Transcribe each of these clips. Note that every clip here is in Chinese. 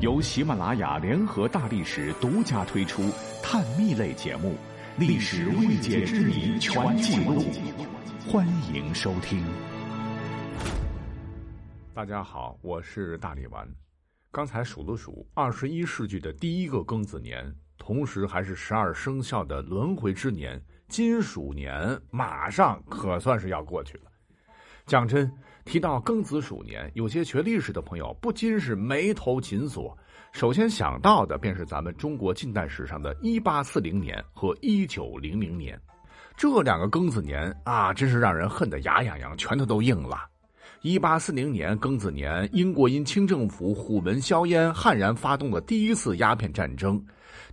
由喜马拉雅联合大历史独家推出探秘类节目《历史未解之谜全记录》，欢迎收听。大家好，我是大力丸。刚才数了数，二十一世纪的第一个庚子年，同时还是十二生肖的轮回之年金鼠年，马上可算是要过去了。讲真，提到庚子鼠年，有些学历史的朋友不禁是眉头紧锁。首先想到的便是咱们中国近代史上的1840年和1900年，这两个庚子年啊，真是让人恨得牙痒痒，拳头都硬了。一八四零年庚子年，英国因清政府虎门销烟，悍然发动了第一次鸦片战争。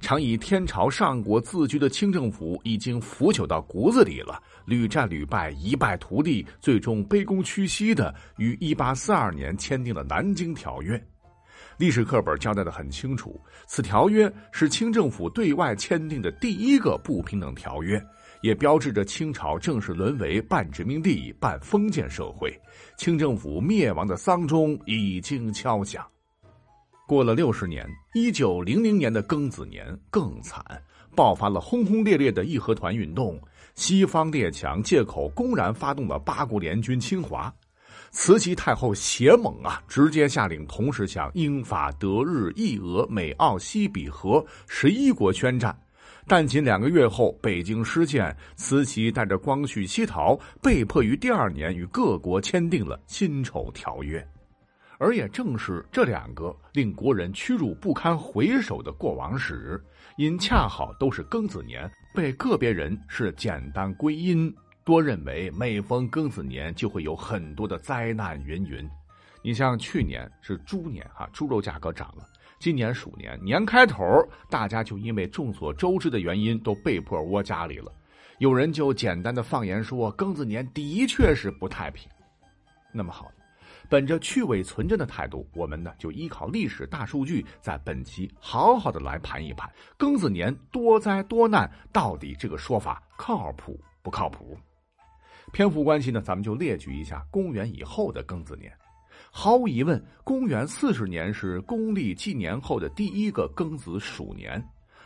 常以天朝上国自居的清政府已经腐朽到骨子里了，屡战屡败，一败涂地，最终卑躬屈膝的于一八四二年签订了《南京条约》。历史课本交代的很清楚，此条约是清政府对外签订的第一个不平等条约。也标志着清朝正式沦为半殖民地半封建社会，清政府灭亡的丧钟已经敲响。过了六十年，一九零零年的庚子年更惨，爆发了轰轰烈烈的义和团运动。西方列强借口公然发动了八国联军侵华，慈禧太后邪猛啊，直接下令同时向英法德日意俄美澳西比和十一国宣战。但仅两个月后，北京失陷，慈禧带着光绪西逃，被迫于第二年与各国签订了辛丑条约。而也正是这两个令国人屈辱不堪回首的过往史，因恰好都是庚子年，被个别人是简单归因，多认为每逢庚子年就会有很多的灾难云云。你像去年是猪年哈，猪肉价格涨了。今年鼠年年开头，大家就因为众所周知的原因，都被迫窝家里了。有人就简单的放言说，庚子年的确是不太平。那么好，本着去伪存真的态度，我们呢就依靠历史大数据，在本期好好的来盘一盘庚子年多灾多难，到底这个说法靠谱不靠谱？篇幅关系呢，咱们就列举一下公元以后的庚子年。毫无疑问，公元四十年是公历纪年后的第一个庚子鼠年。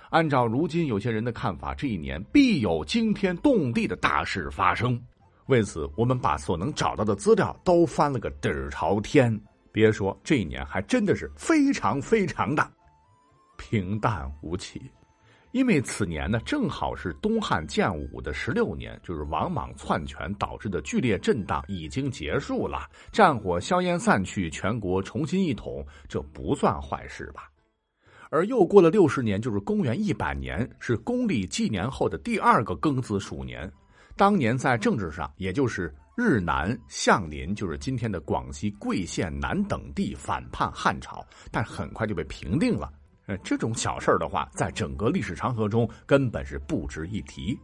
按照如今有些人的看法，这一年必有惊天动地的大事发生。为此，我们把所能找到的资料都翻了个底儿朝天。别说这一年，还真的是非常非常的平淡无奇。因为此年呢，正好是东汉建武的十六年，就是王莽篡权导致的剧烈震荡已经结束了，战火硝烟散去，全国重新一统，这不算坏事吧？而又过了六十年，就是公元一百年，是公历纪年后的第二个庚子鼠年。当年在政治上，也就是日南、相邻，就是今天的广西桂县南等地反叛汉朝，但很快就被平定了。呃，这种小事儿的话，在整个历史长河中根本是不值一提。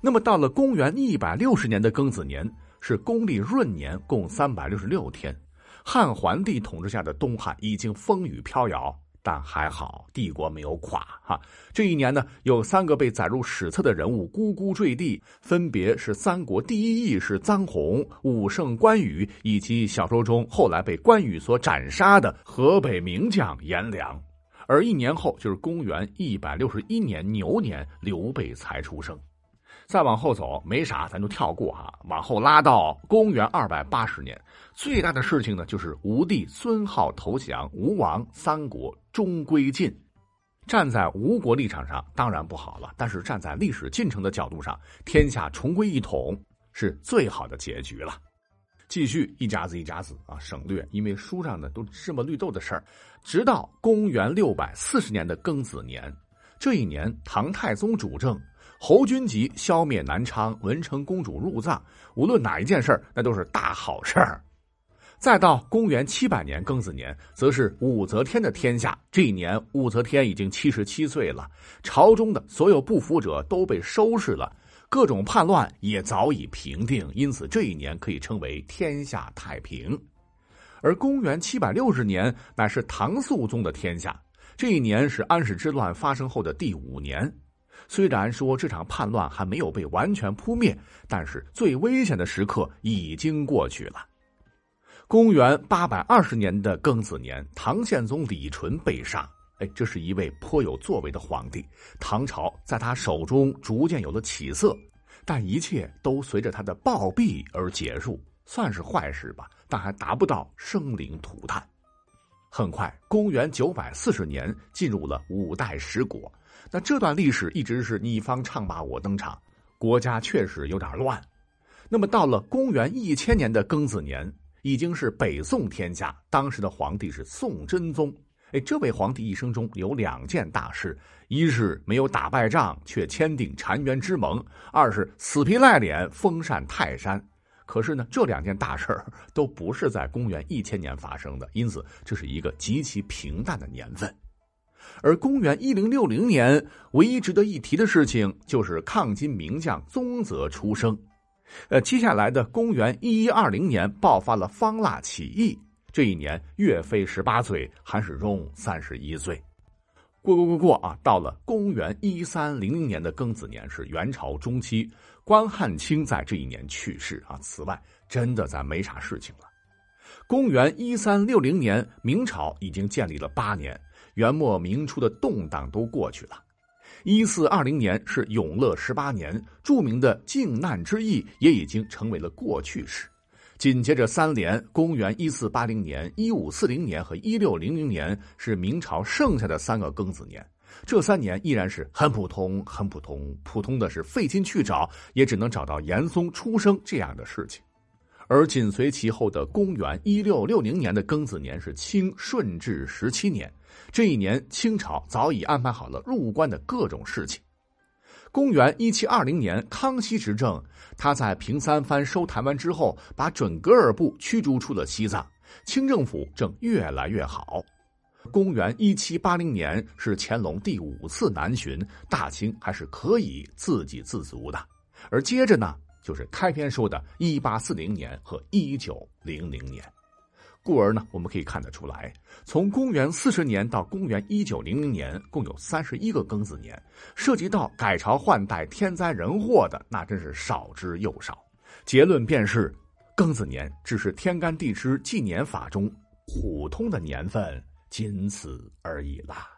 那么，到了公元一百六十年的庚子年，是公历闰年，共三百六十六天。汉桓帝统治下的东汉已经风雨飘摇，但还好帝国没有垮。哈，这一年呢，有三个被载入史册的人物咕咕坠地，分别是三国第一义士臧洪、武圣关羽，以及小说中后来被关羽所斩杀的河北名将颜良。而一年后，就是公元一百六十一年牛年，刘备才出生。再往后走，没啥，咱就跳过哈。往后拉到公元二百八十年，最大的事情呢，就是吴帝孙皓投降，吴王，三国终归晋。站在吴国立场上，当然不好了；但是站在历史进程的角度上，天下重归一统是最好的结局了。继续一家子一家子啊，省略，因为书上呢都芝麻绿豆的事儿。直到公元六百四十年的庚子年，这一年唐太宗主政，侯君集消灭南昌，文成公主入藏。无论哪一件事儿，那都是大好事儿。再到公元七百年庚子年，则是武则天的天下。这一年，武则天已经七十七岁了，朝中的所有不服者都被收拾了。各种叛乱也早已平定，因此这一年可以称为天下太平。而公元七百六十年乃是唐肃宗的天下，这一年是安史之乱发生后的第五年。虽然说这场叛乱还没有被完全扑灭，但是最危险的时刻已经过去了。公元八百二十年的庚子年，唐宪宗李纯被杀。哎，这是一位颇有作为的皇帝，唐朝在他手中逐渐有了起色，但一切都随着他的暴毙而结束，算是坏事吧，但还达不到生灵涂炭。很快，公元九百四十年进入了五代十国，那这段历史一直是你方唱罢我登场，国家确实有点乱。那么到了公元一千年的庚子年，已经是北宋天下，当时的皇帝是宋真宗。哎，这位皇帝一生中有两件大事：一是没有打败仗，却签订澶渊之盟；二是死皮赖脸封禅泰山。可是呢，这两件大事都不是在公元一千年发生的，因此这是一个极其平淡的年份。而公元一零六零年，唯一值得一提的事情就是抗金名将宗泽出生。呃，接下来的公元一一二零年爆发了方腊起义。这一年，岳飞十八岁，韩世忠三十一岁。过过过过啊！到了公元一三零零年的庚子年，是元朝中期，关汉卿在这一年去世啊。此外，真的咱没啥事情了。公元一三六零年，明朝已经建立了八年，元末明初的动荡都过去了。一四二零年是永乐十八年，著名的靖难之役也已经成为了过去式。紧接着三连，公元一四八零年、一五四零年和一六零零年是明朝剩下的三个庚子年，这三年依然是很普通、很普通，普通的是费劲去找，也只能找到严嵩出生这样的事情。而紧随其后的公元一六六零年的庚子年是清顺治十七年，这一年清朝早已安排好了入关的各种事情。公元一七二零年，康熙执政，他在平三藩收台湾之后，把准噶尔部驱逐出了西藏，清政府正越来越好。公元一七八零年是乾隆第五次南巡，大清还是可以自给自足的。而接着呢，就是开篇说的一八四零年和一九零零年。故而呢，我们可以看得出来，从公元四十年到公元一九零零年，共有三十一个庚子年，涉及到改朝换代、天灾人祸的，那真是少之又少。结论便是，庚子年只是天干地支纪年法中普通的年份，仅此而已啦。